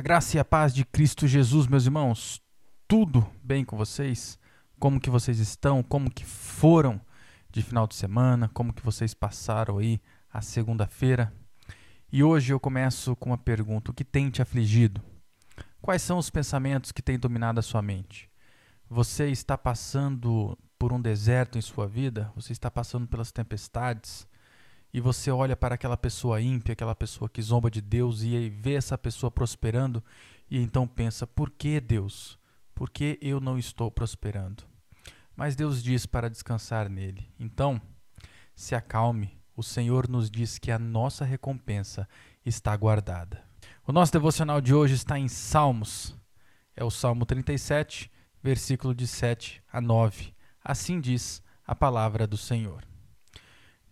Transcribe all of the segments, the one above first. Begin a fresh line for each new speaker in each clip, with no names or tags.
A graça e a paz de Cristo Jesus, meus irmãos. Tudo bem com vocês? Como que vocês estão? Como que foram de final de semana? Como que vocês passaram aí a segunda-feira? E hoje eu começo com uma pergunta: o que tem te afligido? Quais são os pensamentos que têm dominado a sua mente? Você está passando por um deserto em sua vida? Você está passando pelas tempestades? E você olha para aquela pessoa ímpia, aquela pessoa que zomba de Deus e vê essa pessoa prosperando e então pensa: por que Deus? Por que eu não estou prosperando? Mas Deus diz para descansar nele. Então, se acalme, o Senhor nos diz que a nossa recompensa está guardada. O nosso devocional de hoje está em Salmos. É o Salmo 37, versículo de 7 a 9. Assim diz a palavra do Senhor.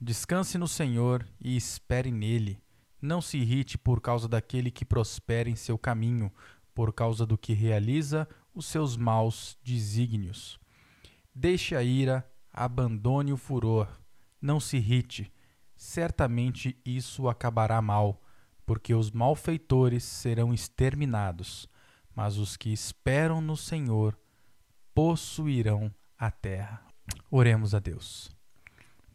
Descanse no Senhor e espere nele. Não se irrite por causa daquele que prospera em seu caminho, por causa do que realiza os seus maus desígnios. Deixe a ira, abandone o furor. Não se irrite. Certamente isso acabará mal, porque os malfeitores serão exterminados, mas os que esperam no Senhor possuirão a terra. Oremos a Deus.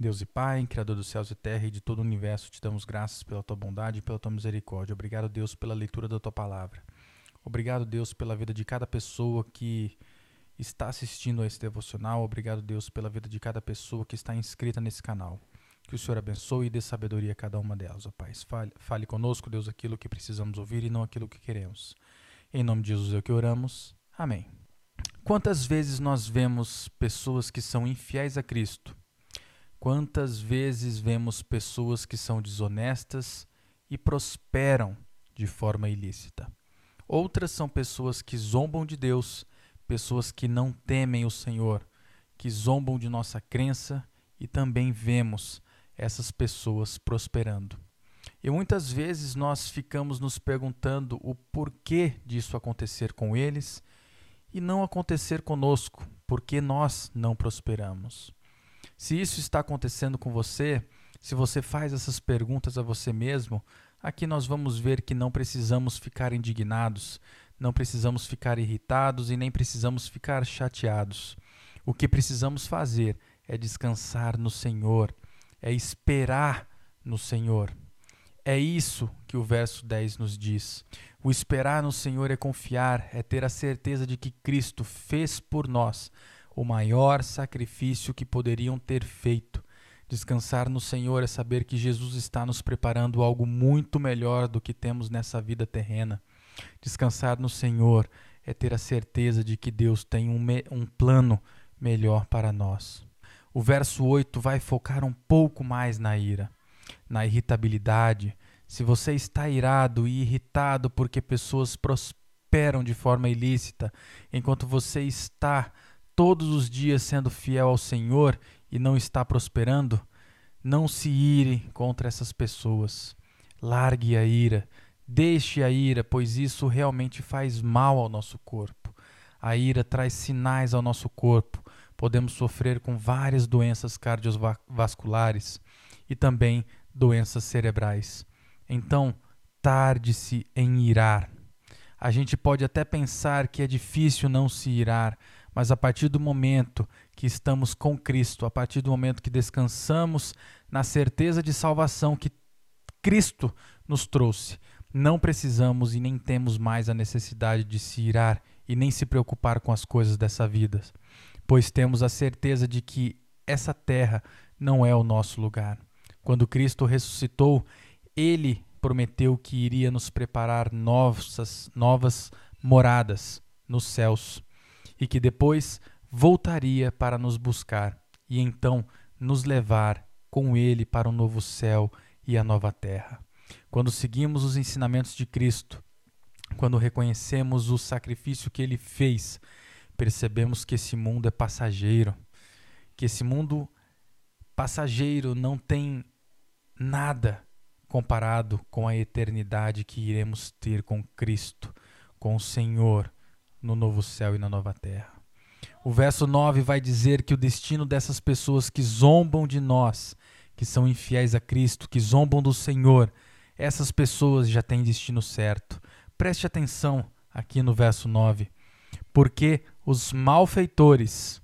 Deus e Pai, Criador dos céus e terra e de todo o universo, te damos graças pela tua bondade e pela tua misericórdia. Obrigado, Deus, pela leitura da tua palavra. Obrigado, Deus, pela vida de cada pessoa que está assistindo a esse devocional. Obrigado, Deus, pela vida de cada pessoa que está inscrita nesse canal. Que o Senhor abençoe e dê sabedoria a cada uma delas, ó Pai. Fale, fale conosco, Deus, aquilo que precisamos ouvir e não aquilo que queremos. Em nome de Jesus é o que oramos. Amém. Quantas vezes nós vemos pessoas que são infiéis a Cristo? Quantas vezes vemos pessoas que são desonestas e prosperam de forma ilícita? Outras são pessoas que zombam de Deus, pessoas que não temem o Senhor, que zombam de nossa crença e também vemos essas pessoas prosperando. E muitas vezes nós ficamos nos perguntando o porquê disso acontecer com eles e não acontecer conosco, porque nós não prosperamos. Se isso está acontecendo com você, se você faz essas perguntas a você mesmo, aqui nós vamos ver que não precisamos ficar indignados, não precisamos ficar irritados e nem precisamos ficar chateados. O que precisamos fazer é descansar no Senhor, é esperar no Senhor. É isso que o verso 10 nos diz. O esperar no Senhor é confiar, é ter a certeza de que Cristo fez por nós o maior sacrifício que poderiam ter feito. Descansar no Senhor é saber que Jesus está nos preparando algo muito melhor do que temos nessa vida terrena. Descansar no Senhor é ter a certeza de que Deus tem um, um plano melhor para nós. O verso 8 vai focar um pouco mais na ira, na irritabilidade. Se você está irado e irritado porque pessoas prosperam de forma ilícita, enquanto você está todos os dias sendo fiel ao Senhor e não está prosperando, não se ire contra essas pessoas. Largue a ira, deixe a ira, pois isso realmente faz mal ao nosso corpo. A ira traz sinais ao nosso corpo. Podemos sofrer com várias doenças cardiovasculares e também doenças cerebrais. Então, tarde-se em irar. A gente pode até pensar que é difícil não se irar, mas a partir do momento que estamos com Cristo, a partir do momento que descansamos na certeza de salvação que Cristo nos trouxe, não precisamos e nem temos mais a necessidade de se irar e nem se preocupar com as coisas dessa vida, pois temos a certeza de que essa terra não é o nosso lugar. Quando Cristo ressuscitou, ele prometeu que iria nos preparar novas, novas moradas nos céus e que depois voltaria para nos buscar e então nos levar com ele para o novo céu e a nova terra. Quando seguimos os ensinamentos de Cristo, quando reconhecemos o sacrifício que ele fez, percebemos que esse mundo é passageiro, que esse mundo passageiro não tem nada comparado com a eternidade que iremos ter com Cristo, com o Senhor, no novo céu e na nova terra. O verso 9 vai dizer que o destino dessas pessoas que zombam de nós, que são infiéis a Cristo, que zombam do Senhor, essas pessoas já têm destino certo, Preste atenção aqui no verso 9. Porque os malfeitores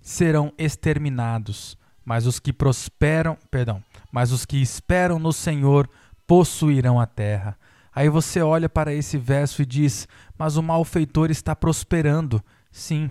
serão exterminados, mas os que prosperam, perdão, mas os que esperam no Senhor possuirão a terra. Aí você olha para esse verso e diz: Mas o malfeitor está prosperando. Sim,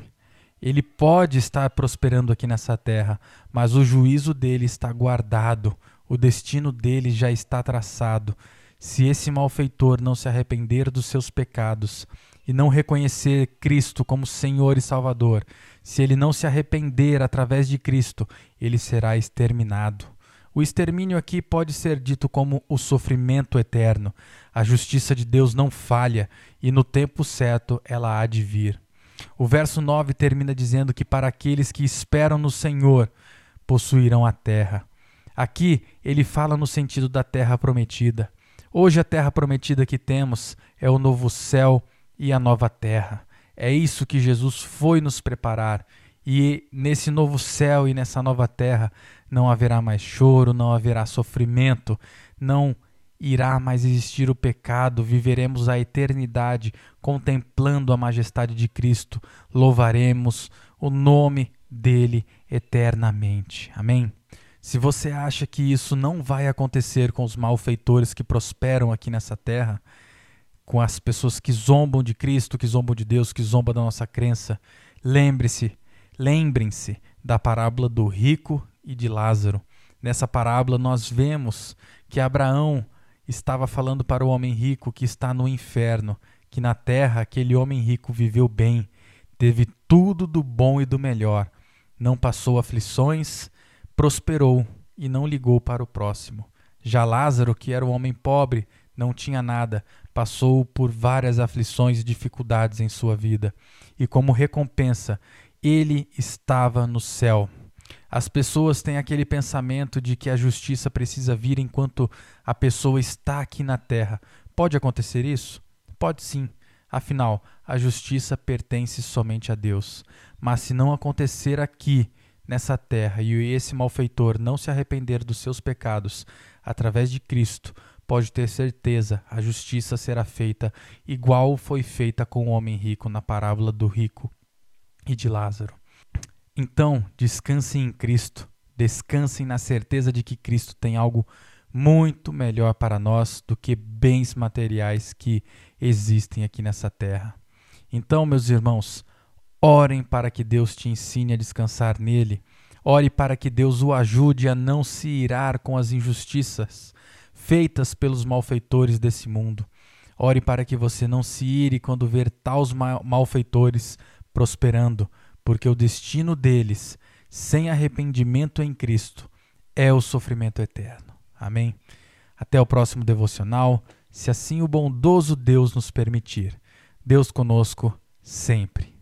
ele pode estar prosperando aqui nessa terra, mas o juízo dele está guardado, o destino dele já está traçado. Se esse malfeitor não se arrepender dos seus pecados e não reconhecer Cristo como Senhor e Salvador, se ele não se arrepender através de Cristo, ele será exterminado. O extermínio aqui pode ser dito como o sofrimento eterno. A justiça de Deus não falha e no tempo certo ela há de vir. O verso 9 termina dizendo que para aqueles que esperam no Senhor possuirão a terra. Aqui ele fala no sentido da terra prometida. Hoje a terra prometida que temos é o novo céu e a nova terra. É isso que Jesus foi nos preparar. E nesse novo céu e nessa nova terra não haverá mais choro, não haverá sofrimento, não irá mais existir o pecado, viveremos a eternidade contemplando a majestade de Cristo, louvaremos o nome dele eternamente. Amém? Se você acha que isso não vai acontecer com os malfeitores que prosperam aqui nessa terra, com as pessoas que zombam de Cristo, que zombam de Deus, que zombam da nossa crença, lembre-se, lembrem-se da parábola do rico e de Lázaro. Nessa parábola nós vemos que Abraão estava falando para o homem rico que está no inferno, que na terra aquele homem rico viveu bem, teve tudo do bom e do melhor, não passou aflições, prosperou e não ligou para o próximo. Já Lázaro, que era o homem pobre, não tinha nada, passou por várias aflições e dificuldades em sua vida, e como recompensa, ele estava no céu. As pessoas têm aquele pensamento de que a justiça precisa vir enquanto a pessoa está aqui na terra. Pode acontecer isso? Pode sim. Afinal, a justiça pertence somente a Deus. Mas se não acontecer aqui, nessa terra, e esse malfeitor não se arrepender dos seus pecados através de Cristo, pode ter certeza, a justiça será feita igual foi feita com o homem rico na parábola do rico e de Lázaro. Então, descansem em Cristo, descansem na certeza de que Cristo tem algo muito melhor para nós do que bens materiais que existem aqui nessa terra. Então, meus irmãos, orem para que Deus te ensine a descansar nele. Ore para que Deus o ajude a não se irar com as injustiças feitas pelos malfeitores desse mundo. Ore para que você não se ire quando ver tais malfeitores prosperando porque o destino deles, sem arrependimento em Cristo, é o sofrimento eterno. Amém? Até o próximo devocional, se assim o bondoso Deus nos permitir. Deus conosco sempre.